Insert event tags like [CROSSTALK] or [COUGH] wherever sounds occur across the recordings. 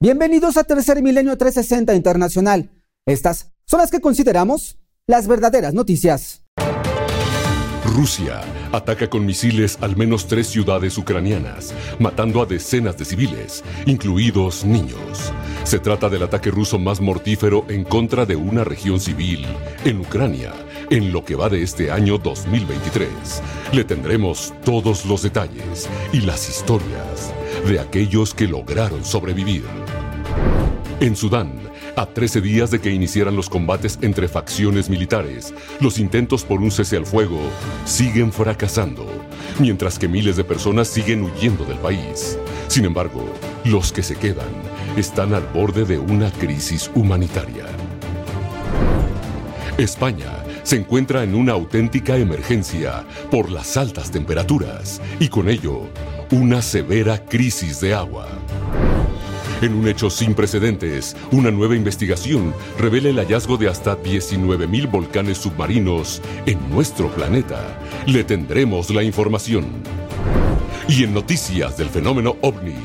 Bienvenidos a Tercer Milenio 360 Internacional. Estas son las que consideramos las verdaderas noticias. Rusia ataca con misiles al menos tres ciudades ucranianas, matando a decenas de civiles, incluidos niños. Se trata del ataque ruso más mortífero en contra de una región civil en Ucrania en lo que va de este año 2023. Le tendremos todos los detalles y las historias de aquellos que lograron sobrevivir. En Sudán, a 13 días de que iniciaran los combates entre facciones militares, los intentos por un cese al fuego siguen fracasando, mientras que miles de personas siguen huyendo del país. Sin embargo, los que se quedan están al borde de una crisis humanitaria. España se encuentra en una auténtica emergencia por las altas temperaturas y con ello una severa crisis de agua. En un hecho sin precedentes, una nueva investigación revela el hallazgo de hasta 19.000 volcanes submarinos en nuestro planeta. Le tendremos la información. Y en noticias del fenómeno ovni,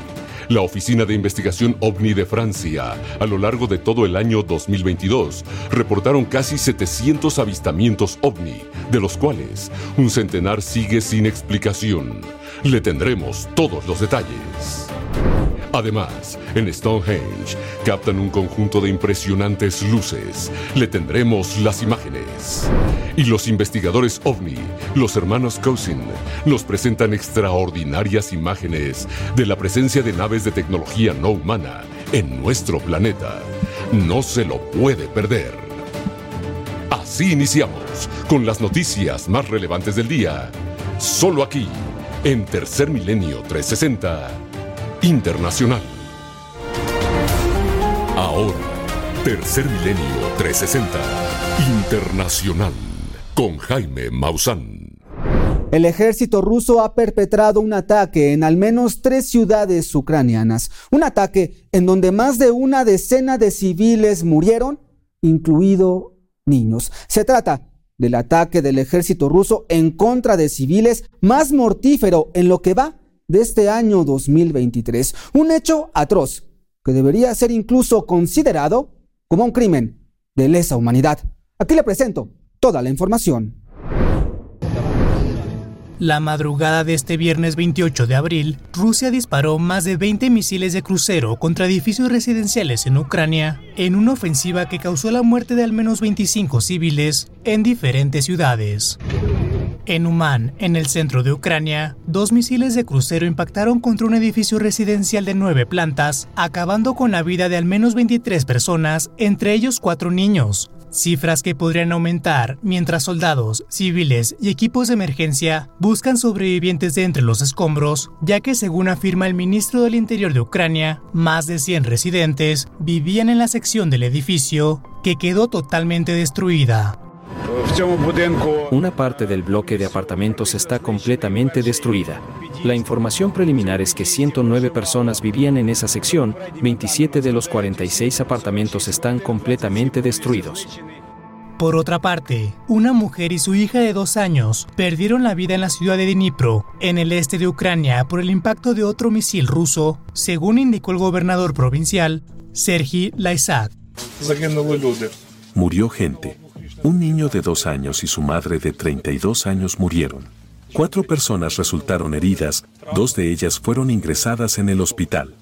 la Oficina de Investigación OVNI de Francia, a lo largo de todo el año 2022, reportaron casi 700 avistamientos OVNI, de los cuales un centenar sigue sin explicación. Le tendremos todos los detalles. Además, en Stonehenge captan un conjunto de impresionantes luces. Le tendremos las imágenes. Y los investigadores OVNI, los hermanos Cousin, nos presentan extraordinarias imágenes de la presencia de naves de tecnología no humana en nuestro planeta. No se lo puede perder. Así iniciamos con las noticias más relevantes del día. Solo aquí, en Tercer Milenio 360 Internacional. Ahora, Tercer Milenio 360 Internacional con Jaime Maussan. El ejército ruso ha perpetrado un ataque en al menos tres ciudades ucranianas, un ataque en donde más de una decena de civiles murieron, incluido niños. Se trata del ataque del ejército ruso en contra de civiles más mortífero en lo que va de este año 2023. Un hecho atroz que debería ser incluso considerado como un crimen de lesa humanidad. Aquí le presento toda la información. La madrugada de este viernes 28 de abril, Rusia disparó más de 20 misiles de crucero contra edificios residenciales en Ucrania, en una ofensiva que causó la muerte de al menos 25 civiles en diferentes ciudades. En Uman, en el centro de Ucrania, dos misiles de crucero impactaron contra un edificio residencial de nueve plantas, acabando con la vida de al menos 23 personas, entre ellos cuatro niños. Cifras que podrían aumentar mientras soldados, civiles y equipos de emergencia buscan sobrevivientes de entre los escombros, ya que según afirma el ministro del Interior de Ucrania, más de 100 residentes vivían en la sección del edificio que quedó totalmente destruida. Una parte del bloque de apartamentos está completamente destruida. La información preliminar es que 109 personas vivían en esa sección, 27 de los 46 apartamentos están completamente destruidos. Por otra parte, una mujer y su hija de dos años perdieron la vida en la ciudad de Dnipro, en el este de Ucrania, por el impacto de otro misil ruso, según indicó el gobernador provincial, Sergi Laisak. Murió gente. Un niño de dos años y su madre de 32 años murieron. Cuatro personas resultaron heridas, dos de ellas fueron ingresadas en el hospital.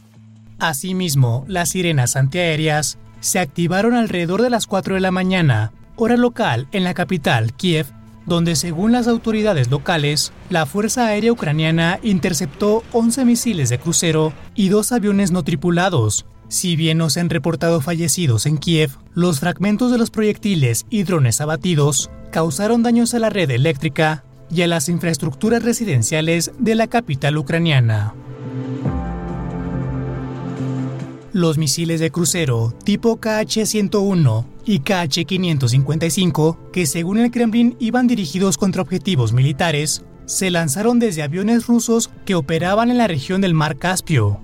Asimismo, las sirenas antiaéreas se activaron alrededor de las 4 de la mañana, hora local en la capital, Kiev, donde según las autoridades locales, la Fuerza Aérea Ucraniana interceptó 11 misiles de crucero y dos aviones no tripulados, si bien no se han reportado fallecidos en Kiev, los fragmentos de los proyectiles y drones abatidos causaron daños a la red eléctrica y a las infraestructuras residenciales de la capital ucraniana. Los misiles de crucero tipo KH-101 y KH-555, que según el Kremlin iban dirigidos contra objetivos militares, se lanzaron desde aviones rusos que operaban en la región del Mar Caspio.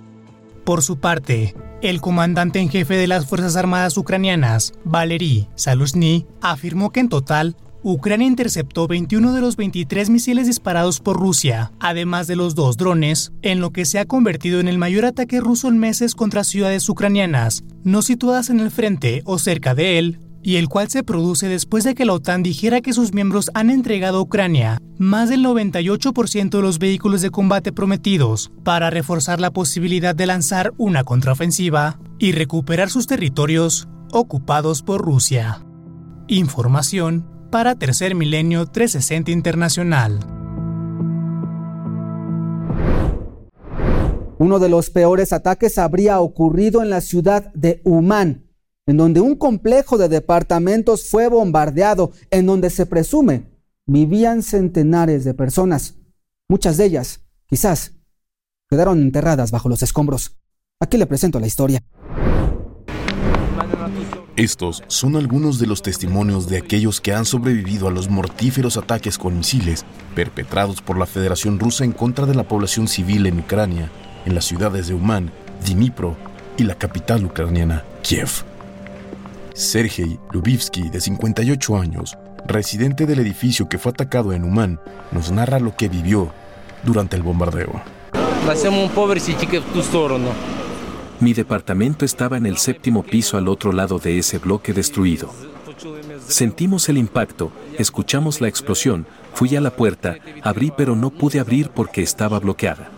Por su parte, el comandante en jefe de las Fuerzas Armadas ucranianas, Valery Saluzny, afirmó que en total Ucrania interceptó 21 de los 23 misiles disparados por Rusia, además de los dos drones, en lo que se ha convertido en el mayor ataque ruso en meses contra ciudades ucranianas, no situadas en el frente o cerca de él, y el cual se produce después de que la OTAN dijera que sus miembros han entregado a Ucrania más del 98% de los vehículos de combate prometidos para reforzar la posibilidad de lanzar una contraofensiva y recuperar sus territorios ocupados por Rusia. Información para Tercer Milenio 360 Internacional. Uno de los peores ataques habría ocurrido en la ciudad de Umán, en donde un complejo de departamentos fue bombardeado, en donde se presume vivían centenares de personas. Muchas de ellas, quizás, quedaron enterradas bajo los escombros. Aquí le presento la historia. Estos son algunos de los testimonios de aquellos que han sobrevivido a los mortíferos ataques con misiles perpetrados por la Federación Rusa en contra de la población civil en Ucrania, en las ciudades de Uman, Dnipro y la capital ucraniana, Kiev. Sergei Lubivsky, de 58 años, residente del edificio que fue atacado en Uman, nos narra lo que vivió durante el bombardeo. Mi departamento estaba en el séptimo piso al otro lado de ese bloque destruido. Sentimos el impacto, escuchamos la explosión, fui a la puerta, abrí pero no pude abrir porque estaba bloqueada.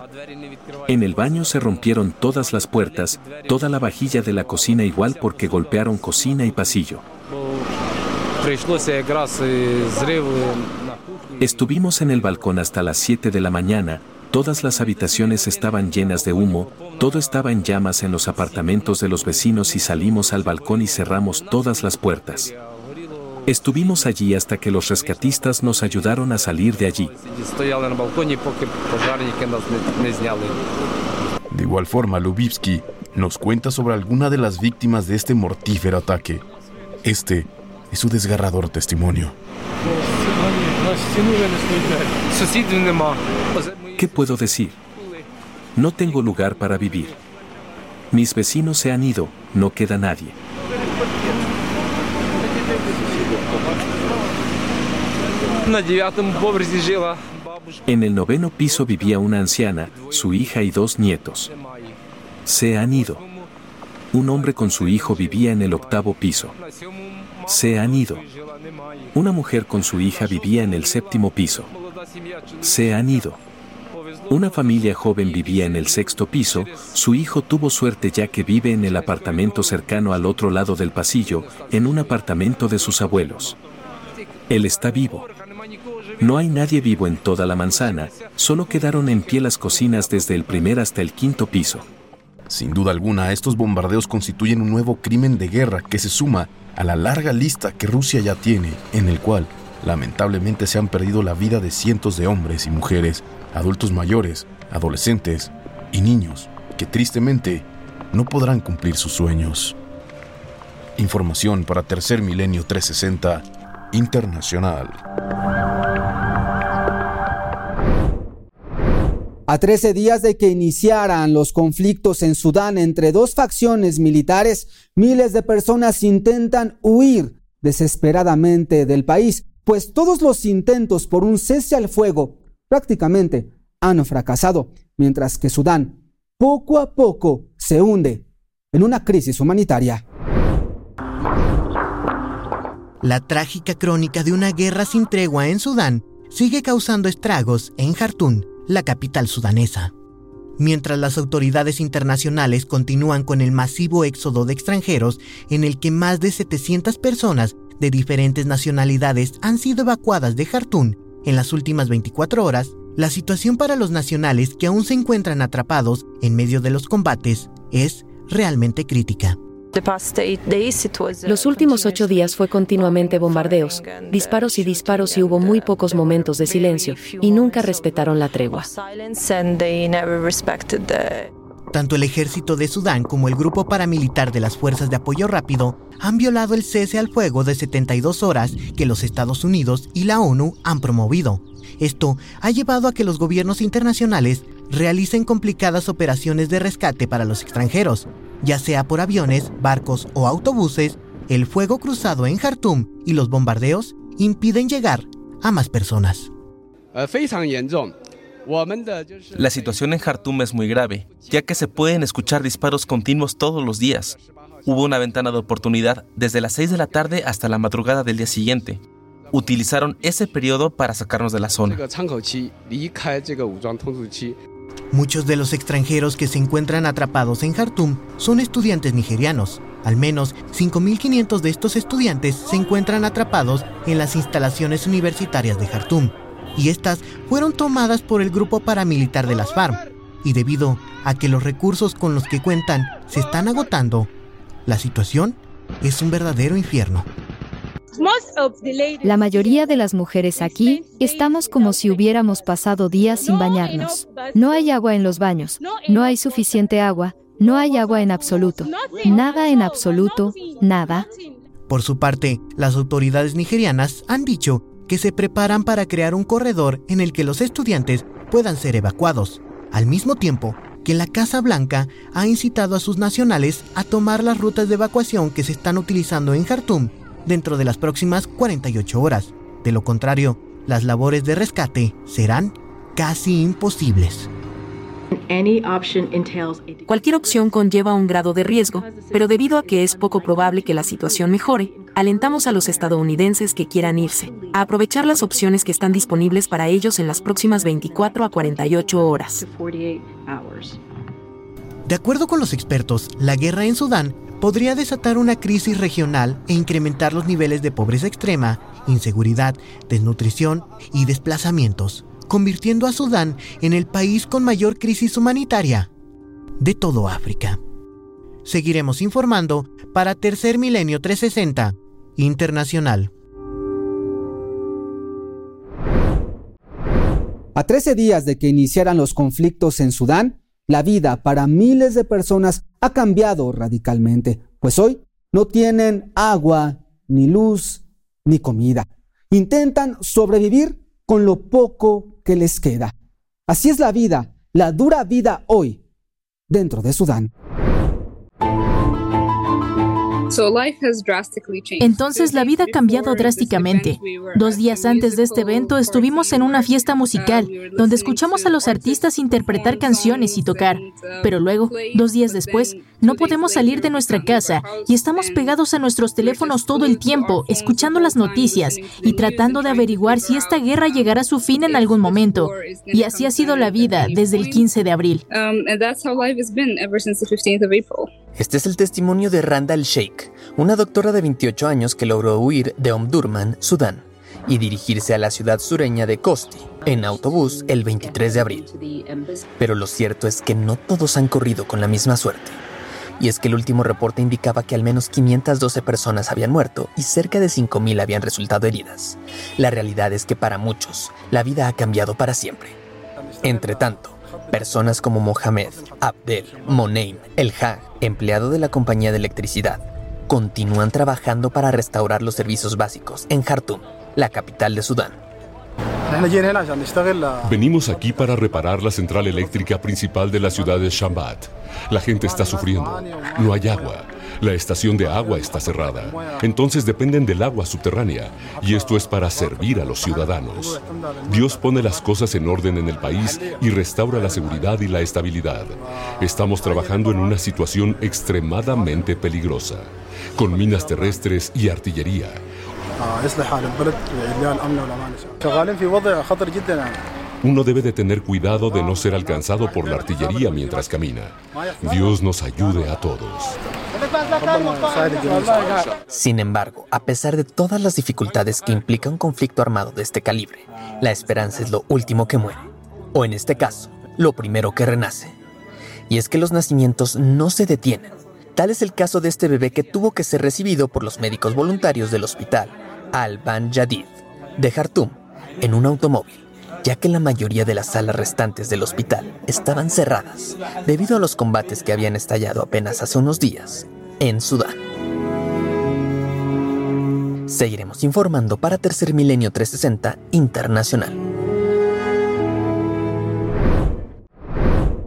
En el baño se rompieron todas las puertas, toda la vajilla de la cocina igual porque golpearon cocina y pasillo. Estuvimos en el balcón hasta las 7 de la mañana, Todas las habitaciones estaban llenas de humo, todo estaba en llamas en los apartamentos de los vecinos y salimos al balcón y cerramos todas las puertas. Estuvimos allí hasta que los rescatistas nos ayudaron a salir de allí. De igual forma, Lubivsky nos cuenta sobre alguna de las víctimas de este mortífero ataque. Este es su desgarrador testimonio. ¿Qué puedo decir? No tengo lugar para vivir. Mis vecinos se han ido, no queda nadie. En el noveno piso vivía una anciana, su hija y dos nietos. Se han ido. Un hombre con su hijo vivía en el octavo piso. Se han ido. Una mujer con su hija vivía en el séptimo piso. Se han ido. Una familia joven vivía en el sexto piso, su hijo tuvo suerte ya que vive en el apartamento cercano al otro lado del pasillo, en un apartamento de sus abuelos. Él está vivo. No hay nadie vivo en toda la manzana, solo quedaron en pie las cocinas desde el primer hasta el quinto piso. Sin duda alguna, estos bombardeos constituyen un nuevo crimen de guerra que se suma a la larga lista que Rusia ya tiene, en el cual lamentablemente se han perdido la vida de cientos de hombres y mujeres, adultos mayores, adolescentes y niños que tristemente no podrán cumplir sus sueños. Información para Tercer Milenio 360 Internacional. A 13 días de que iniciaran los conflictos en Sudán entre dos facciones militares, miles de personas intentan huir desesperadamente del país, pues todos los intentos por un cese al fuego prácticamente han fracasado, mientras que Sudán poco a poco se hunde en una crisis humanitaria. La trágica crónica de una guerra sin tregua en Sudán sigue causando estragos en Jartún, la capital sudanesa. Mientras las autoridades internacionales continúan con el masivo éxodo de extranjeros en el que más de 700 personas de diferentes nacionalidades han sido evacuadas de Jartún en las últimas 24 horas, la situación para los nacionales que aún se encuentran atrapados en medio de los combates es realmente crítica. Los últimos ocho días fue continuamente bombardeos, disparos y disparos y hubo muy pocos momentos de silencio, y nunca respetaron la tregua. Tanto el ejército de Sudán como el grupo paramilitar de las Fuerzas de Apoyo Rápido han violado el cese al fuego de 72 horas que los Estados Unidos y la ONU han promovido. Esto ha llevado a que los gobiernos internacionales realicen complicadas operaciones de rescate para los extranjeros, ya sea por aviones, barcos o autobuses, el fuego cruzado en Jartum y los bombardeos impiden llegar a más personas. La situación en Jartum es muy grave, ya que se pueden escuchar disparos continuos todos los días. Hubo una ventana de oportunidad desde las 6 de la tarde hasta la madrugada del día siguiente. Utilizaron ese periodo para sacarnos de la zona. Muchos de los extranjeros que se encuentran atrapados en Jartum son estudiantes nigerianos. Al menos 5.500 de estos estudiantes se encuentran atrapados en las instalaciones universitarias de Jartum, y estas fueron tomadas por el grupo paramilitar de las FARC. Y debido a que los recursos con los que cuentan se están agotando, la situación es un verdadero infierno. La mayoría de las mujeres aquí estamos como si hubiéramos pasado días sin bañarnos. No hay agua en los baños, no hay suficiente agua, no hay agua en absoluto, nada en absoluto, nada. Por su parte, las autoridades nigerianas han dicho que se preparan para crear un corredor en el que los estudiantes puedan ser evacuados, al mismo tiempo que la Casa Blanca ha incitado a sus nacionales a tomar las rutas de evacuación que se están utilizando en Khartoum dentro de las próximas 48 horas. De lo contrario, las labores de rescate serán casi imposibles. Cualquier opción conlleva un grado de riesgo, pero debido a que es poco probable que la situación mejore, alentamos a los estadounidenses que quieran irse, a aprovechar las opciones que están disponibles para ellos en las próximas 24 a 48 horas. De acuerdo con los expertos, la guerra en Sudán podría desatar una crisis regional e incrementar los niveles de pobreza extrema, inseguridad, desnutrición y desplazamientos, convirtiendo a Sudán en el país con mayor crisis humanitaria de todo África. Seguiremos informando para Tercer Milenio 360 Internacional. A 13 días de que iniciaran los conflictos en Sudán, la vida para miles de personas ha cambiado radicalmente, pues hoy no tienen agua, ni luz, ni comida. Intentan sobrevivir con lo poco que les queda. Así es la vida, la dura vida hoy, dentro de Sudán. Entonces la vida ha cambiado drásticamente. Dos días antes de este evento estuvimos en una fiesta musical donde escuchamos a los artistas interpretar canciones y tocar. Pero luego, dos días después, no podemos salir de nuestra casa y estamos pegados a nuestros teléfonos todo el tiempo, escuchando las noticias y tratando de averiguar si esta guerra llegará a su fin en algún momento. Y así ha sido la vida desde el 15 de abril. Este es el testimonio de Randall Sheikh, una doctora de 28 años que logró huir de Omdurman, Sudán, y dirigirse a la ciudad sureña de Kosti en autobús el 23 de abril. Pero lo cierto es que no todos han corrido con la misma suerte. Y es que el último reporte indicaba que al menos 512 personas habían muerto y cerca de 5.000 habían resultado heridas. La realidad es que para muchos, la vida ha cambiado para siempre. Entre tanto, Personas como Mohamed, Abdel, Moneim, El Hag, empleado de la compañía de electricidad, continúan trabajando para restaurar los servicios básicos en Khartoum, la capital de Sudán. Venimos aquí para reparar la central eléctrica principal de la ciudad de Shambat. La gente está sufriendo. No hay agua. La estación de agua está cerrada. Entonces dependen del agua subterránea. Y esto es para servir a los ciudadanos. Dios pone las cosas en orden en el país y restaura la seguridad y la estabilidad. Estamos trabajando en una situación extremadamente peligrosa, con minas terrestres y artillería uno debe de tener cuidado de no ser alcanzado por la artillería mientras camina. Dios nos ayude a todos. Sin embargo, a pesar de todas las dificultades que implica un conflicto armado de este calibre, la esperanza es lo último que muere, o en este caso, lo primero que renace. Y es que los nacimientos no se detienen. Tal es el caso de este bebé que tuvo que ser recibido por los médicos voluntarios del hospital al-Ban Jadid, de Jartum, en un automóvil, ya que la mayoría de las salas restantes del hospital estaban cerradas debido a los combates que habían estallado apenas hace unos días en Sudán. Seguiremos informando para Tercer Milenio 360 Internacional.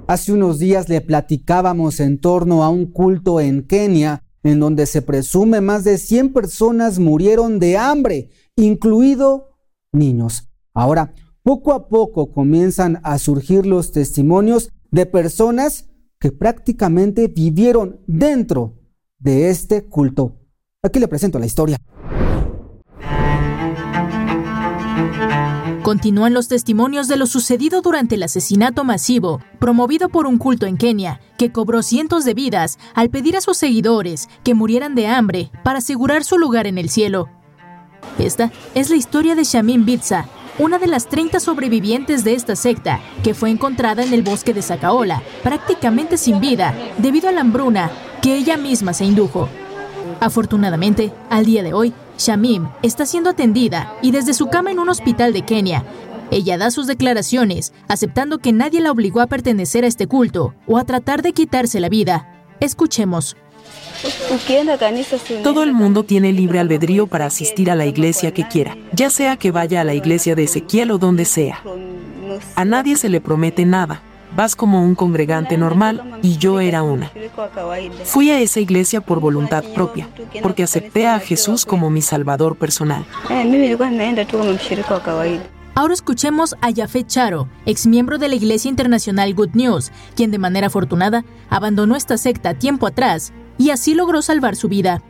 Hace unos días le platicábamos en torno a un culto en Kenia en donde se presume más de 100 personas murieron de hambre, incluido niños. Ahora, poco a poco comienzan a surgir los testimonios de personas que prácticamente vivieron dentro de este culto. Aquí le presento la historia. Continúan los testimonios de lo sucedido durante el asesinato masivo, promovido por un culto en Kenia, que cobró cientos de vidas al pedir a sus seguidores que murieran de hambre para asegurar su lugar en el cielo. Esta es la historia de Shamin Bitsa, una de las 30 sobrevivientes de esta secta, que fue encontrada en el bosque de Sacaola, prácticamente sin vida, debido a la hambruna que ella misma se indujo. Afortunadamente, al día de hoy, Shamim está siendo atendida y desde su cama en un hospital de Kenia. Ella da sus declaraciones, aceptando que nadie la obligó a pertenecer a este culto o a tratar de quitarse la vida. Escuchemos. Todo el mundo tiene libre albedrío para asistir a la iglesia que quiera, ya sea que vaya a la iglesia de Ezequiel o donde sea. A nadie se le promete nada, vas como un congregante normal y yo era una. Fui a esa iglesia por voluntad propia, porque acepté a Jesús como mi Salvador personal. Ahora escuchemos a Jafet Charo, ex miembro de la Iglesia Internacional Good News, quien de manera afortunada abandonó esta secta tiempo atrás y así logró salvar su vida.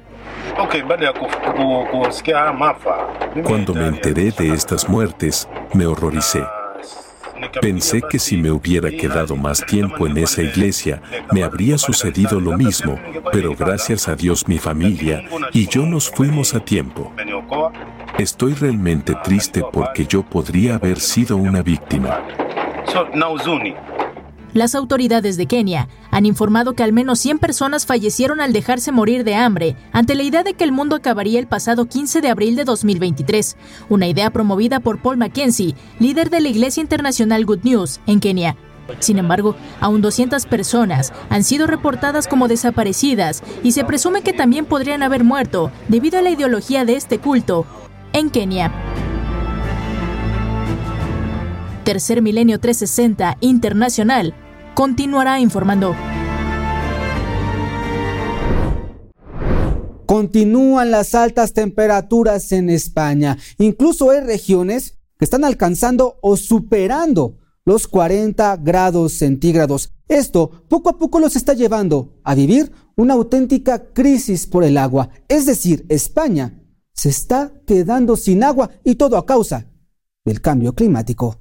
Cuando me enteré de estas muertes, me horroricé. Pensé que si me hubiera quedado más tiempo en esa iglesia, me habría sucedido lo mismo, pero gracias a Dios mi familia y yo nos fuimos a tiempo. Estoy realmente triste porque yo podría haber sido una víctima. Las autoridades de Kenia han informado que al menos 100 personas fallecieron al dejarse morir de hambre ante la idea de que el mundo acabaría el pasado 15 de abril de 2023, una idea promovida por Paul Mackenzie, líder de la Iglesia Internacional Good News en Kenia. Sin embargo, aún 200 personas han sido reportadas como desaparecidas y se presume que también podrían haber muerto debido a la ideología de este culto en Kenia. Tercer Milenio 360 Internacional continuará informando. Continúan las altas temperaturas en España. Incluso hay regiones que están alcanzando o superando los 40 grados centígrados. Esto poco a poco los está llevando a vivir una auténtica crisis por el agua. Es decir, España se está quedando sin agua y todo a causa del cambio climático.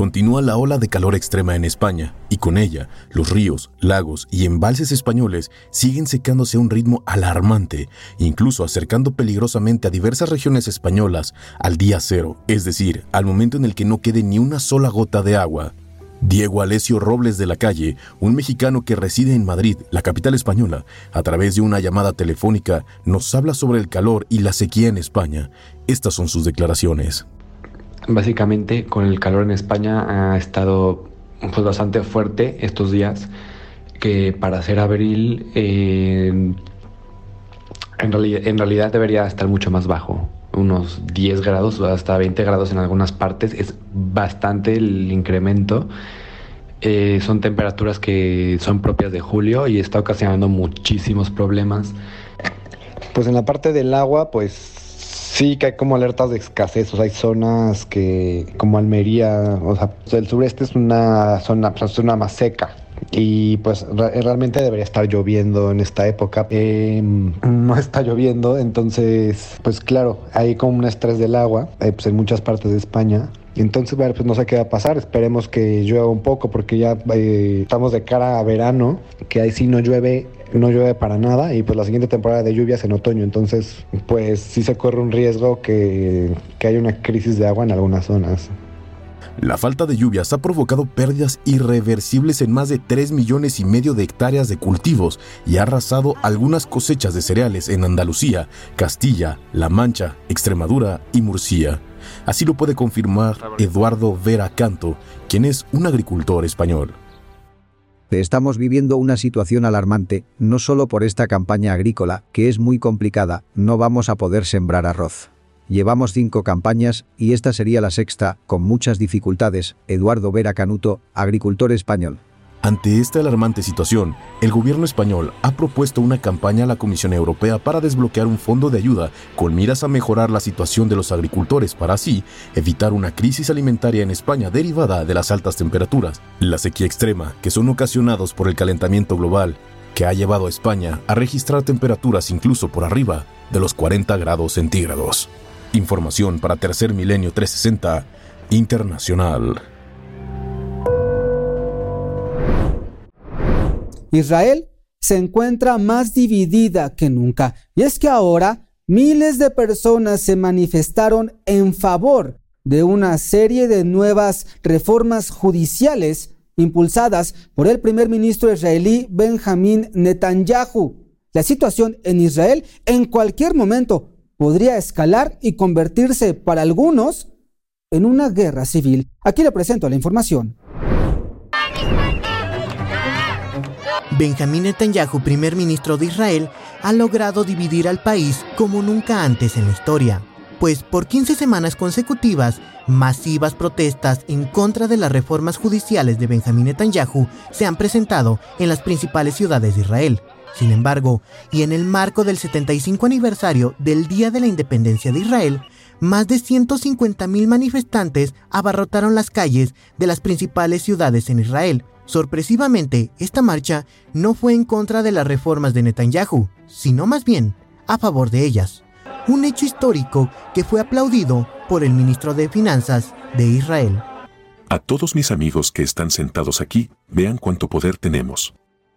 Continúa la ola de calor extrema en España y con ella los ríos, lagos y embalses españoles siguen secándose a un ritmo alarmante, incluso acercando peligrosamente a diversas regiones españolas al día cero, es decir, al momento en el que no quede ni una sola gota de agua. Diego Alesio Robles de la Calle, un mexicano que reside en Madrid, la capital española, a través de una llamada telefónica, nos habla sobre el calor y la sequía en España. Estas son sus declaraciones. Básicamente con el calor en España ha estado pues, bastante fuerte estos días, que para ser abril en realidad debería estar mucho más bajo, unos 10 grados o hasta 20 grados en algunas partes, es bastante el incremento. Eh, son temperaturas que son propias de julio y está ocasionando muchísimos problemas. Pues en la parte del agua, pues Sí, que hay como alertas de escasez, o sea, hay zonas que, como Almería, o sea, el sureste es una zona, pues, una más seca, y pues realmente debería estar lloviendo en esta época. Em, [LAUGHS] no está lloviendo, entonces pues claro, hay como un estrés del agua eh, pues en muchas partes de España. Entonces, pues no sé qué va a pasar. Esperemos que llueva un poco porque ya eh, estamos de cara a verano, que ahí sí no llueve no llueve para nada y pues la siguiente temporada de lluvias en otoño, entonces pues sí se corre un riesgo que, que haya una crisis de agua en algunas zonas. La falta de lluvias ha provocado pérdidas irreversibles en más de 3 millones y medio de hectáreas de cultivos y ha arrasado algunas cosechas de cereales en Andalucía, Castilla, La Mancha, Extremadura y Murcia. Así lo puede confirmar Eduardo Vera Canto, quien es un agricultor español. Estamos viviendo una situación alarmante, no solo por esta campaña agrícola, que es muy complicada, no vamos a poder sembrar arroz. Llevamos cinco campañas y esta sería la sexta, con muchas dificultades. Eduardo Vera Canuto, agricultor español. Ante esta alarmante situación, el gobierno español ha propuesto una campaña a la Comisión Europea para desbloquear un fondo de ayuda con miras a mejorar la situación de los agricultores para así evitar una crisis alimentaria en España derivada de las altas temperaturas, la sequía extrema que son ocasionados por el calentamiento global, que ha llevado a España a registrar temperaturas incluso por arriba de los 40 grados centígrados. Información para Tercer Milenio 360 Internacional. Israel se encuentra más dividida que nunca. Y es que ahora miles de personas se manifestaron en favor de una serie de nuevas reformas judiciales impulsadas por el primer ministro israelí Benjamín Netanyahu. La situación en Israel en cualquier momento podría escalar y convertirse para algunos en una guerra civil. Aquí le presento la información. Benjamín Netanyahu, primer ministro de Israel, ha logrado dividir al país como nunca antes en la historia, pues por 15 semanas consecutivas, masivas protestas en contra de las reformas judiciales de Benjamín Netanyahu se han presentado en las principales ciudades de Israel. Sin embargo, y en el marco del 75 aniversario del Día de la Independencia de Israel, más de 150.000 manifestantes abarrotaron las calles de las principales ciudades en Israel, Sorpresivamente, esta marcha no fue en contra de las reformas de Netanyahu, sino más bien a favor de ellas. Un hecho histórico que fue aplaudido por el ministro de Finanzas de Israel. A todos mis amigos que están sentados aquí, vean cuánto poder tenemos.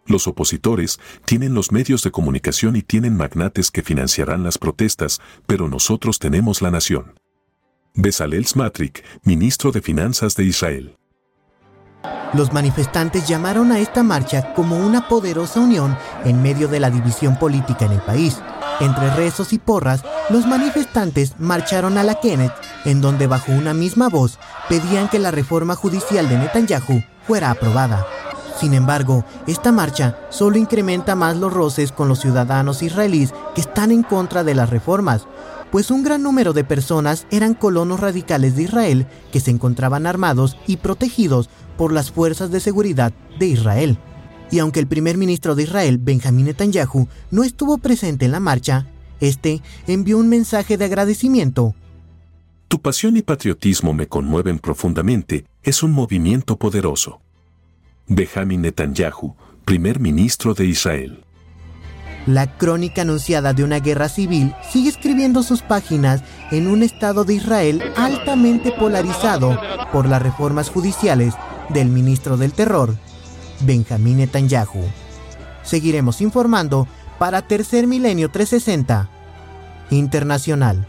Los opositores tienen los medios de comunicación y tienen magnates que financiarán las protestas, pero nosotros tenemos la nación. Besalel Smatrik, ministro de Finanzas de Israel. Los manifestantes llamaron a esta marcha como una poderosa unión en medio de la división política en el país. Entre rezos y porras, los manifestantes marcharon a la Kenneth, en donde bajo una misma voz pedían que la reforma judicial de Netanyahu fuera aprobada. Sin embargo, esta marcha solo incrementa más los roces con los ciudadanos israelíes que están en contra de las reformas, pues un gran número de personas eran colonos radicales de Israel que se encontraban armados y protegidos por las fuerzas de seguridad de Israel. Y aunque el primer ministro de Israel, Benjamín Netanyahu, no estuvo presente en la marcha, este envió un mensaje de agradecimiento. Tu pasión y patriotismo me conmueven profundamente, es un movimiento poderoso. Benjamín Netanyahu, primer ministro de Israel. La crónica anunciada de una guerra civil sigue escribiendo sus páginas en un Estado de Israel altamente polarizado por las reformas judiciales del ministro del Terror, Benjamín Netanyahu. Seguiremos informando para Tercer Milenio 360 Internacional.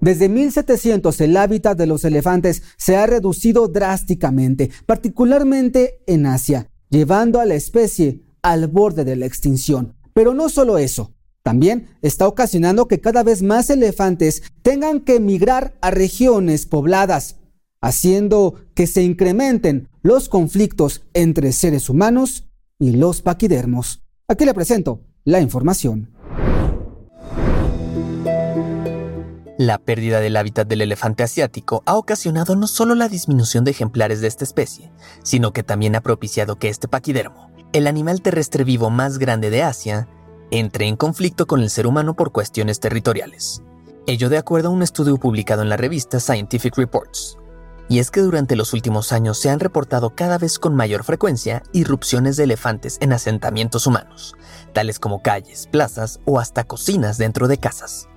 Desde 1700 el hábitat de los elefantes se ha reducido drásticamente, particularmente en Asia, llevando a la especie al borde de la extinción. Pero no solo eso, también está ocasionando que cada vez más elefantes tengan que migrar a regiones pobladas, haciendo que se incrementen los conflictos entre seres humanos y los paquidermos. Aquí le presento la información. La pérdida del hábitat del elefante asiático ha ocasionado no solo la disminución de ejemplares de esta especie, sino que también ha propiciado que este paquidermo, el animal terrestre vivo más grande de Asia, entre en conflicto con el ser humano por cuestiones territoriales. Ello de acuerdo a un estudio publicado en la revista Scientific Reports. Y es que durante los últimos años se han reportado cada vez con mayor frecuencia irrupciones de elefantes en asentamientos humanos, tales como calles, plazas o hasta cocinas dentro de casas.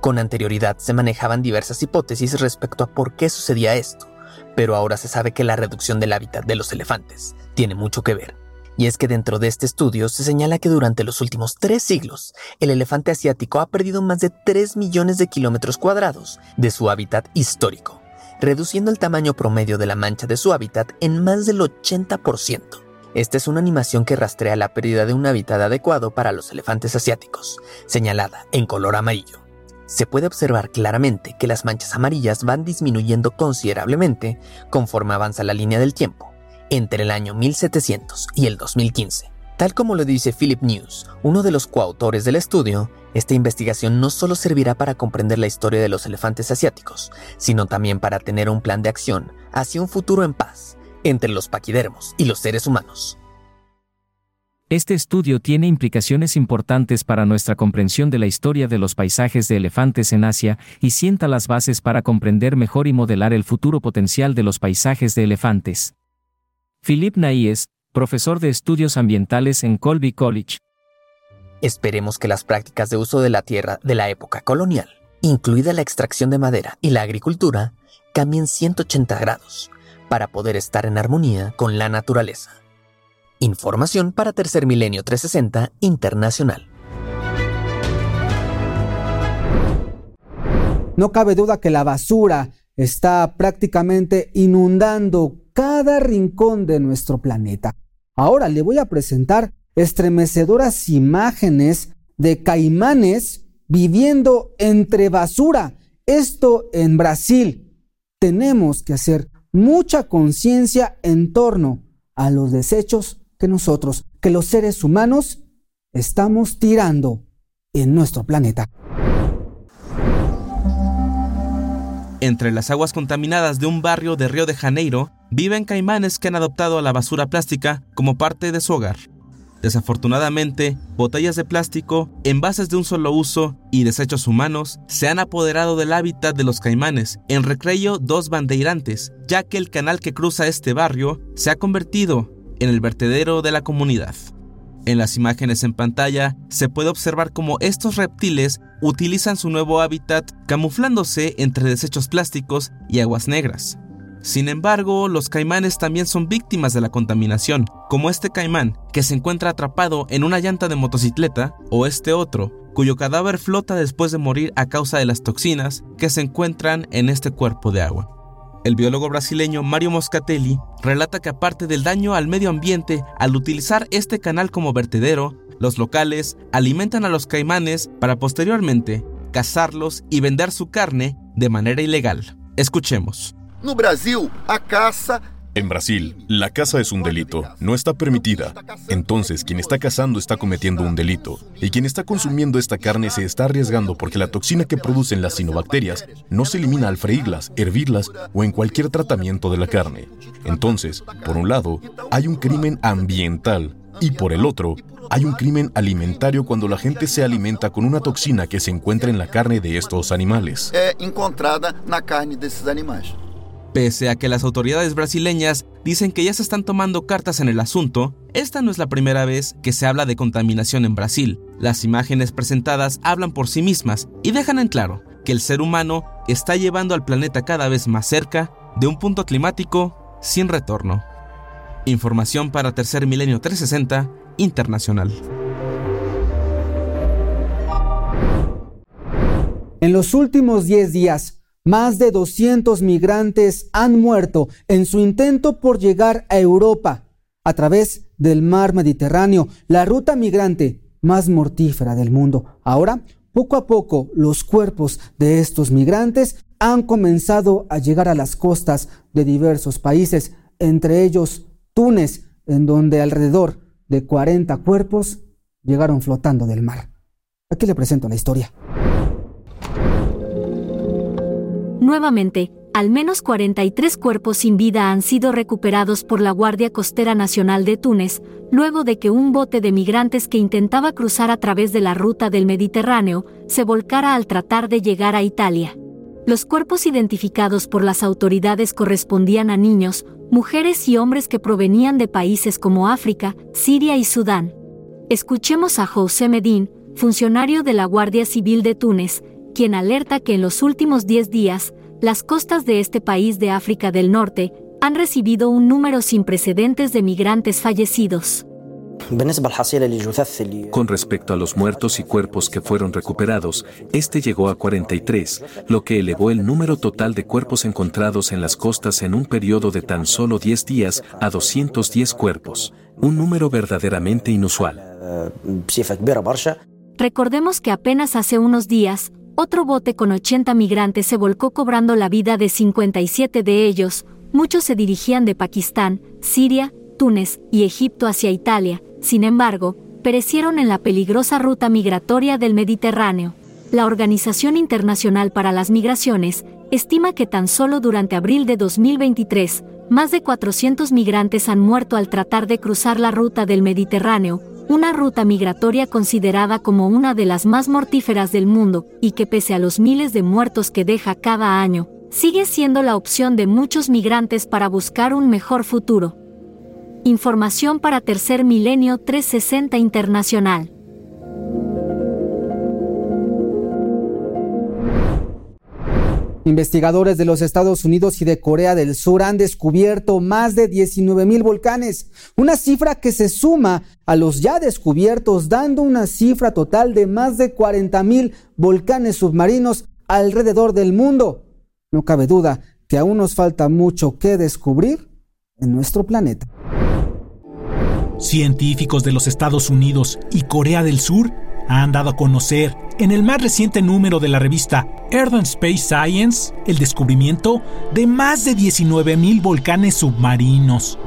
Con anterioridad se manejaban diversas hipótesis respecto a por qué sucedía esto, pero ahora se sabe que la reducción del hábitat de los elefantes tiene mucho que ver y es que dentro de este estudio se señala que durante los últimos tres siglos, el elefante asiático ha perdido más de 3 millones de kilómetros cuadrados de su hábitat histórico, reduciendo el tamaño promedio de la mancha de su hábitat en más del 80%. Esta es una animación que rastrea la pérdida de un hábitat adecuado para los elefantes asiáticos, señalada en color amarillo. Se puede observar claramente que las manchas amarillas van disminuyendo considerablemente conforme avanza la línea del tiempo, entre el año 1700 y el 2015, Tal como lo dice Philip News, uno de los coautores del estudio, esta investigación no solo servirá para comprender la historia de los elefantes asiáticos, sino también para tener un plan de acción hacia un futuro en paz entre los paquidermos y los seres humanos. Este estudio tiene implicaciones importantes para nuestra comprensión de la historia de los paisajes de elefantes en Asia y sienta las bases para comprender mejor y modelar el futuro potencial de los paisajes de elefantes. Philip Naíes, profesor de estudios ambientales en Colby College. Esperemos que las prácticas de uso de la tierra de la época colonial, incluida la extracción de madera y la agricultura, cambien 180 grados para poder estar en armonía con la naturaleza. Información para Tercer Milenio 360 Internacional. No cabe duda que la basura está prácticamente inundando cada rincón de nuestro planeta. Ahora le voy a presentar estremecedoras imágenes de caimanes viviendo entre basura. Esto en Brasil. Tenemos que hacer mucha conciencia en torno a los desechos que nosotros, que los seres humanos, estamos tirando en nuestro planeta. Entre las aguas contaminadas de un barrio de Río de Janeiro viven caimanes que han adoptado a la basura plástica como parte de su hogar. Desafortunadamente, botellas de plástico, envases de un solo uso y desechos humanos se han apoderado del hábitat de los caimanes en Recreio dos Bandeirantes, ya que el canal que cruza este barrio se ha convertido en el vertedero de la comunidad. En las imágenes en pantalla se puede observar cómo estos reptiles utilizan su nuevo hábitat camuflándose entre desechos plásticos y aguas negras. Sin embargo, los caimanes también son víctimas de la contaminación, como este caimán que se encuentra atrapado en una llanta de motocicleta o este otro cuyo cadáver flota después de morir a causa de las toxinas que se encuentran en este cuerpo de agua. El biólogo brasileño Mario Moscatelli relata que aparte del daño al medio ambiente al utilizar este canal como vertedero, los locales alimentan a los caimanes para posteriormente cazarlos y vender su carne de manera ilegal. Escuchemos. No Brasil, a en Brasil, la caza es un delito, no está permitida. Entonces, quien está cazando está cometiendo un delito. Y quien está consumiendo esta carne se está arriesgando porque la toxina que producen las sinobacterias no se elimina al freírlas, hervirlas o en cualquier tratamiento de la carne. Entonces, por un lado, hay un crimen ambiental y por el otro, hay un crimen alimentario cuando la gente se alimenta con una toxina que se encuentra en la carne de estos animales. encontrada na carne de estos animales. Pese a que las autoridades brasileñas dicen que ya se están tomando cartas en el asunto, esta no es la primera vez que se habla de contaminación en Brasil. Las imágenes presentadas hablan por sí mismas y dejan en claro que el ser humano está llevando al planeta cada vez más cerca de un punto climático sin retorno. Información para Tercer Milenio 360 Internacional. En los últimos 10 días, más de 200 migrantes han muerto en su intento por llegar a Europa a través del mar Mediterráneo, la ruta migrante más mortífera del mundo. Ahora, poco a poco, los cuerpos de estos migrantes han comenzado a llegar a las costas de diversos países, entre ellos Túnez, en donde alrededor de 40 cuerpos llegaron flotando del mar. Aquí le presento la historia. Nuevamente, al menos 43 cuerpos sin vida han sido recuperados por la Guardia Costera Nacional de Túnez, luego de que un bote de migrantes que intentaba cruzar a través de la ruta del Mediterráneo se volcara al tratar de llegar a Italia. Los cuerpos identificados por las autoridades correspondían a niños, mujeres y hombres que provenían de países como África, Siria y Sudán. Escuchemos a José Medín, funcionario de la Guardia Civil de Túnez, quien alerta que en los últimos 10 días, las costas de este país de África del Norte han recibido un número sin precedentes de migrantes fallecidos. Con respecto a los muertos y cuerpos que fueron recuperados, este llegó a 43, lo que elevó el número total de cuerpos encontrados en las costas en un periodo de tan solo 10 días a 210 cuerpos, un número verdaderamente inusual. Recordemos que apenas hace unos días, otro bote con 80 migrantes se volcó cobrando la vida de 57 de ellos, muchos se dirigían de Pakistán, Siria, Túnez y Egipto hacia Italia, Sin embargo, perecieron en la peligrosa ruta migratoria del Mediterráneo. La Organización Internacional para las Migraciones estima que tan solo durante abril de 2023, más de 400 migrantes han muerto al tratar de cruzar la ruta del Mediterráneo, una ruta migratoria considerada como una de las más mortíferas del mundo, y que pese a los miles de muertos que deja cada año, sigue siendo la opción de muchos migrantes para buscar un mejor futuro. Información para Tercer Milenio 360 Internacional. Investigadores de los Estados Unidos y de Corea del Sur han descubierto más de 19 mil volcanes, una cifra que se suma a los ya descubiertos, dando una cifra total de más de 40 mil volcanes submarinos alrededor del mundo. No cabe duda que aún nos falta mucho que descubrir en nuestro planeta. Científicos de los Estados Unidos y Corea del Sur han dado a conocer en el más reciente número de la revista Earth and Space Science el descubrimiento de más de 19.000 volcanes submarinos.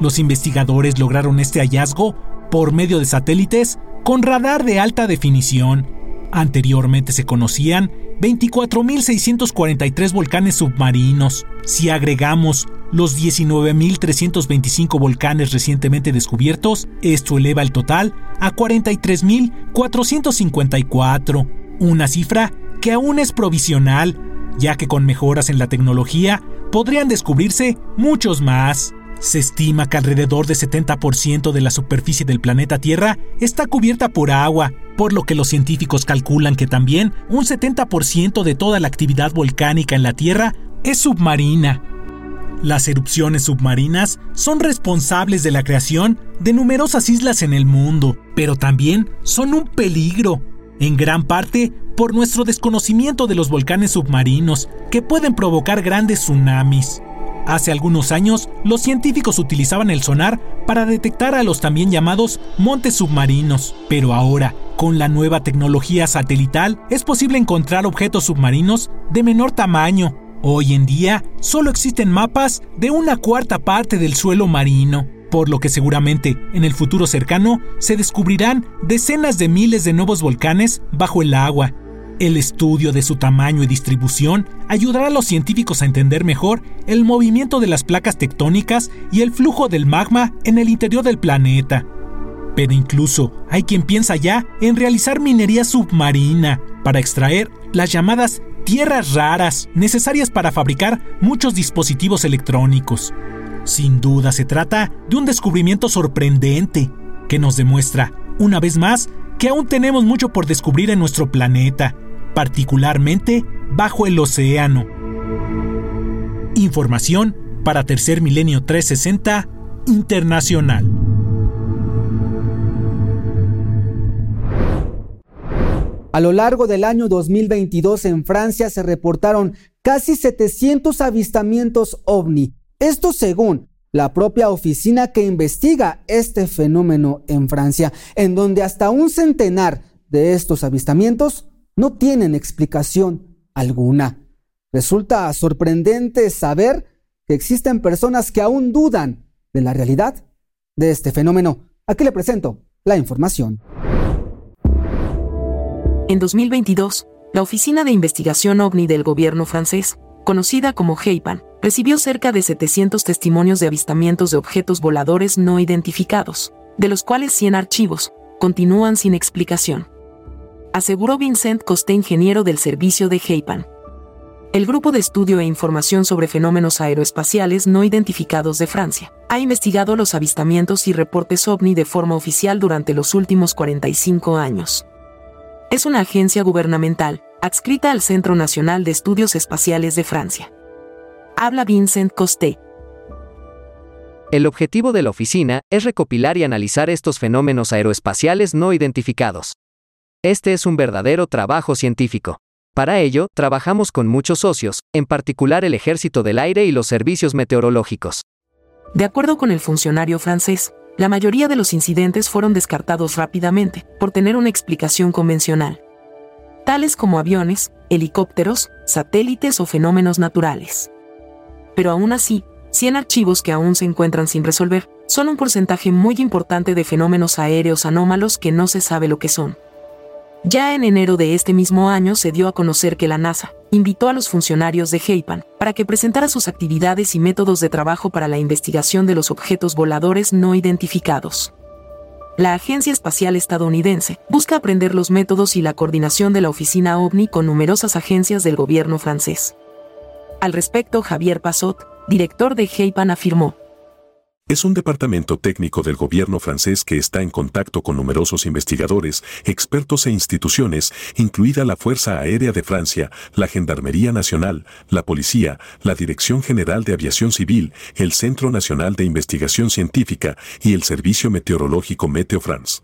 Los investigadores lograron este hallazgo por medio de satélites con radar de alta definición. Anteriormente se conocían 24.643 volcanes submarinos. Si agregamos los 19.325 volcanes recientemente descubiertos, esto eleva el total a 43.454, una cifra que aún es provisional, ya que con mejoras en la tecnología podrían descubrirse muchos más. Se estima que alrededor del 70% de la superficie del planeta Tierra está cubierta por agua, por lo que los científicos calculan que también un 70% de toda la actividad volcánica en la Tierra es submarina. Las erupciones submarinas son responsables de la creación de numerosas islas en el mundo, pero también son un peligro, en gran parte por nuestro desconocimiento de los volcanes submarinos, que pueden provocar grandes tsunamis. Hace algunos años, los científicos utilizaban el sonar para detectar a los también llamados montes submarinos, pero ahora, con la nueva tecnología satelital, es posible encontrar objetos submarinos de menor tamaño. Hoy en día, solo existen mapas de una cuarta parte del suelo marino, por lo que seguramente en el futuro cercano se descubrirán decenas de miles de nuevos volcanes bajo el agua, el estudio de su tamaño y distribución ayudará a los científicos a entender mejor el movimiento de las placas tectónicas y el flujo del magma en el interior del planeta. Pero incluso hay quien piensa ya en realizar minería submarina para extraer las llamadas tierras raras necesarias para fabricar muchos dispositivos electrónicos. Sin duda se trata de un descubrimiento sorprendente que nos demuestra, una vez más, que aún tenemos mucho por descubrir en nuestro planeta particularmente bajo el océano. Información para Tercer Milenio 360 Internacional. A lo largo del año 2022 en Francia se reportaron casi 700 avistamientos ovni. Esto según la propia oficina que investiga este fenómeno en Francia, en donde hasta un centenar de estos avistamientos no tienen explicación alguna. Resulta sorprendente saber que existen personas que aún dudan de la realidad de este fenómeno. Aquí le presento la información. En 2022, la Oficina de Investigación OVNI del gobierno francés, conocida como GEIPAN, recibió cerca de 700 testimonios de avistamientos de objetos voladores no identificados, de los cuales 100 archivos continúan sin explicación aseguró Vincent Costé, ingeniero del servicio de Heipan. El Grupo de Estudio e Información sobre Fenómenos Aeroespaciales No Identificados de Francia ha investigado los avistamientos y reportes ovni de forma oficial durante los últimos 45 años. Es una agencia gubernamental, adscrita al Centro Nacional de Estudios Espaciales de Francia. Habla Vincent Costé. El objetivo de la oficina es recopilar y analizar estos fenómenos aeroespaciales no identificados, este es un verdadero trabajo científico. Para ello, trabajamos con muchos socios, en particular el Ejército del Aire y los servicios meteorológicos. De acuerdo con el funcionario francés, la mayoría de los incidentes fueron descartados rápidamente, por tener una explicación convencional, tales como aviones, helicópteros, satélites o fenómenos naturales. Pero aún así, 100 archivos que aún se encuentran sin resolver son un porcentaje muy importante de fenómenos aéreos anómalos que no se sabe lo que son. Ya en enero de este mismo año se dio a conocer que la NASA invitó a los funcionarios de HAPAN para que presentara sus actividades y métodos de trabajo para la investigación de los objetos voladores no identificados. La Agencia Espacial Estadounidense busca aprender los métodos y la coordinación de la oficina OVNI con numerosas agencias del gobierno francés. Al respecto, Javier Passot, director de HAPAN, afirmó, es un departamento técnico del gobierno francés que está en contacto con numerosos investigadores, expertos e instituciones, incluida la Fuerza Aérea de Francia, la Gendarmería Nacional, la Policía, la Dirección General de Aviación Civil, el Centro Nacional de Investigación Científica y el Servicio Meteorológico Meteo France.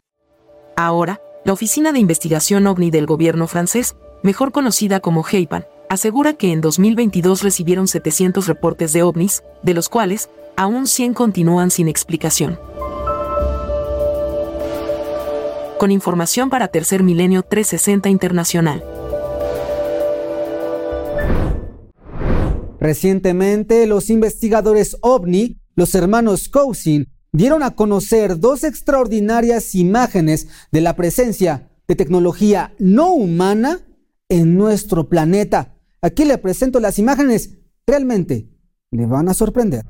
Ahora, la Oficina de Investigación OVNI del gobierno francés, mejor conocida como HAPAN, asegura que en 2022 recibieron 700 reportes de ovnis, de los cuales aún 100 continúan sin explicación. Con información para Tercer Milenio 360 Internacional. Recientemente, los investigadores OVNI, los hermanos Cousin, dieron a conocer dos extraordinarias imágenes de la presencia de tecnología no humana en nuestro planeta. Aquí le presento las imágenes. Realmente le van a sorprender.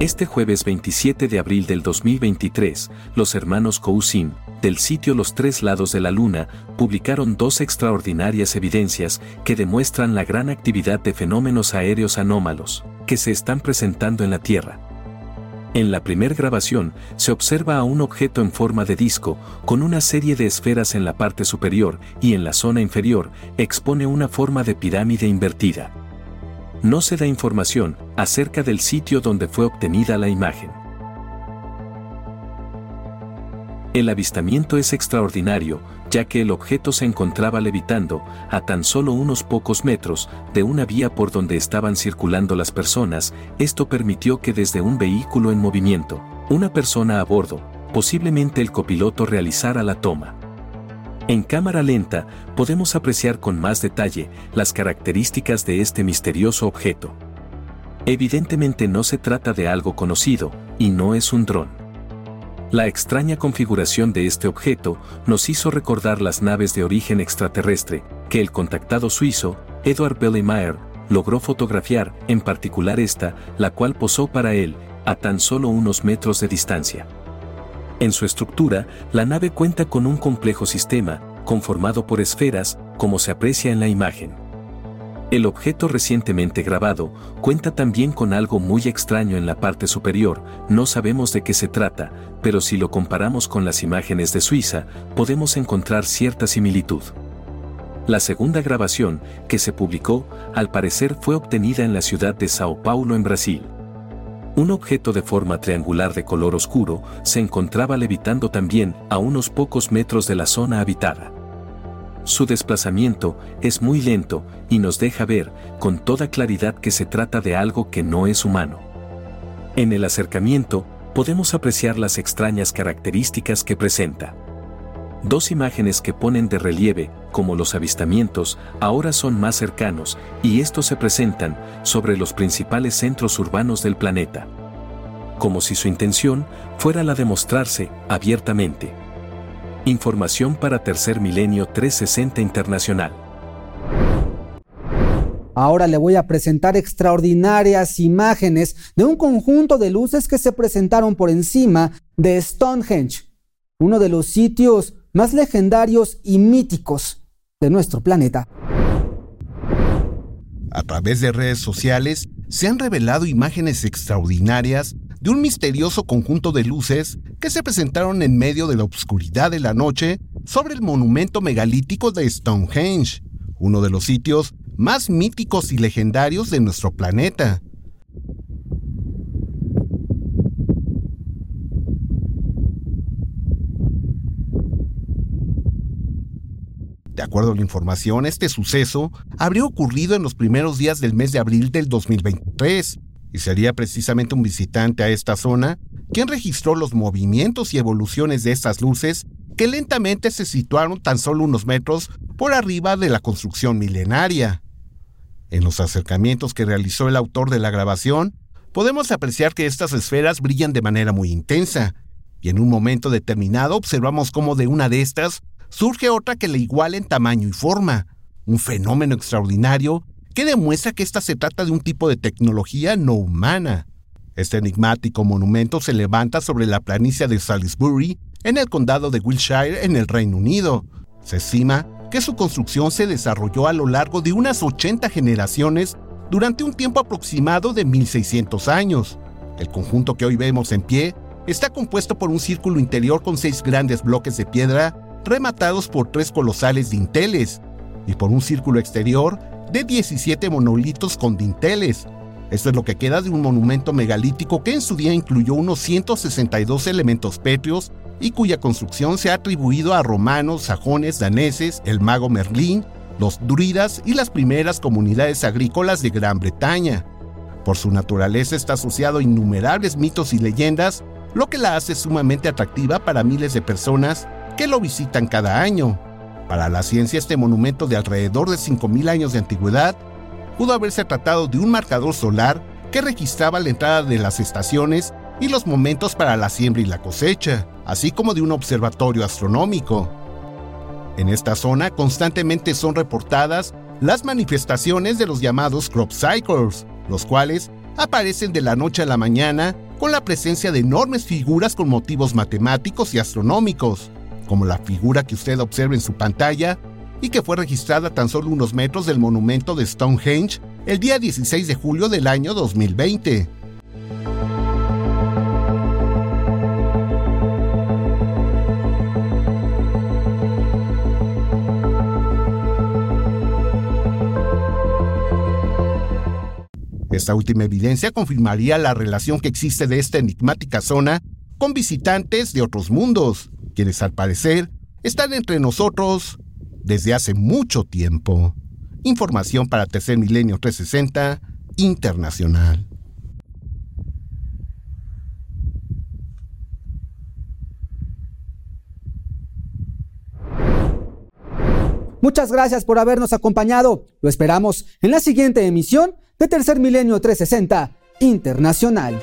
Este jueves 27 de abril del 2023, los hermanos Cousin, del sitio Los Tres Lados de la Luna, publicaron dos extraordinarias evidencias que demuestran la gran actividad de fenómenos aéreos anómalos que se están presentando en la Tierra. En la primera grabación, se observa a un objeto en forma de disco, con una serie de esferas en la parte superior y en la zona inferior, expone una forma de pirámide invertida no se da información acerca del sitio donde fue obtenida la imagen. El avistamiento es extraordinario, ya que el objeto se encontraba levitando a tan solo unos pocos metros de una vía por donde estaban circulando las personas. Esto permitió que desde un vehículo en movimiento, una persona a bordo, posiblemente el copiloto realizara la toma. En cámara lenta podemos apreciar con más detalle las características de este misterioso objeto. Evidentemente no se trata de algo conocido, y no es un dron. La extraña configuración de este objeto nos hizo recordar las naves de origen extraterrestre que el contactado suizo, Edward Bellemeyer, logró fotografiar, en particular esta, la cual posó para él, a tan solo unos metros de distancia. En su estructura, la nave cuenta con un complejo sistema, conformado por esferas, como se aprecia en la imagen. El objeto recientemente grabado cuenta también con algo muy extraño en la parte superior, no sabemos de qué se trata, pero si lo comparamos con las imágenes de Suiza, podemos encontrar cierta similitud. La segunda grabación, que se publicó, al parecer fue obtenida en la ciudad de Sao Paulo en Brasil. Un objeto de forma triangular de color oscuro se encontraba levitando también a unos pocos metros de la zona habitada. Su desplazamiento es muy lento y nos deja ver con toda claridad que se trata de algo que no es humano. En el acercamiento, podemos apreciar las extrañas características que presenta. Dos imágenes que ponen de relieve, como los avistamientos, ahora son más cercanos, y estos se presentan sobre los principales centros urbanos del planeta. Como si su intención fuera la de mostrarse abiertamente. Información para Tercer Milenio 360 Internacional. Ahora le voy a presentar extraordinarias imágenes de un conjunto de luces que se presentaron por encima de Stonehenge, uno de los sitios más legendarios y míticos de nuestro planeta. A través de redes sociales se han revelado imágenes extraordinarias de un misterioso conjunto de luces que se presentaron en medio de la oscuridad de la noche sobre el monumento megalítico de Stonehenge, uno de los sitios más míticos y legendarios de nuestro planeta. De acuerdo a la información, este suceso habría ocurrido en los primeros días del mes de abril del 2023 y sería precisamente un visitante a esta zona quien registró los movimientos y evoluciones de estas luces que lentamente se situaron tan solo unos metros por arriba de la construcción milenaria. En los acercamientos que realizó el autor de la grabación, podemos apreciar que estas esferas brillan de manera muy intensa, y en un momento determinado observamos cómo de una de estas surge otra que le iguala en tamaño y forma, un fenómeno extraordinario que demuestra que esta se trata de un tipo de tecnología no humana. Este enigmático monumento se levanta sobre la planicie de Salisbury, en el condado de Wiltshire, en el Reino Unido. Se estima que su construcción se desarrolló a lo largo de unas 80 generaciones durante un tiempo aproximado de 1600 años. El conjunto que hoy vemos en pie está compuesto por un círculo interior con seis grandes bloques de piedra rematados por tres colosales dinteles y por un círculo exterior de 17 monolitos con dinteles, esto es lo que queda de un monumento megalítico que en su día incluyó unos 162 elementos pétreos y cuya construcción se ha atribuido a romanos, sajones, daneses, el mago Merlín, los druidas y las primeras comunidades agrícolas de Gran Bretaña. Por su naturaleza está asociado a innumerables mitos y leyendas, lo que la hace sumamente atractiva para miles de personas que lo visitan cada año. Para la ciencia este monumento de alrededor de 5.000 años de antigüedad pudo haberse tratado de un marcador solar que registraba la entrada de las estaciones y los momentos para la siembra y la cosecha, así como de un observatorio astronómico. En esta zona constantemente son reportadas las manifestaciones de los llamados crop cycles, los cuales aparecen de la noche a la mañana con la presencia de enormes figuras con motivos matemáticos y astronómicos, como la figura que usted observa en su pantalla, y que fue registrada tan solo unos metros del monumento de Stonehenge el día 16 de julio del año 2020. Esta última evidencia confirmaría la relación que existe de esta enigmática zona con visitantes de otros mundos, quienes al parecer están entre nosotros desde hace mucho tiempo. Información para Tercer Milenio 360 Internacional. Muchas gracias por habernos acompañado. Lo esperamos en la siguiente emisión de Tercer Milenio 360 Internacional.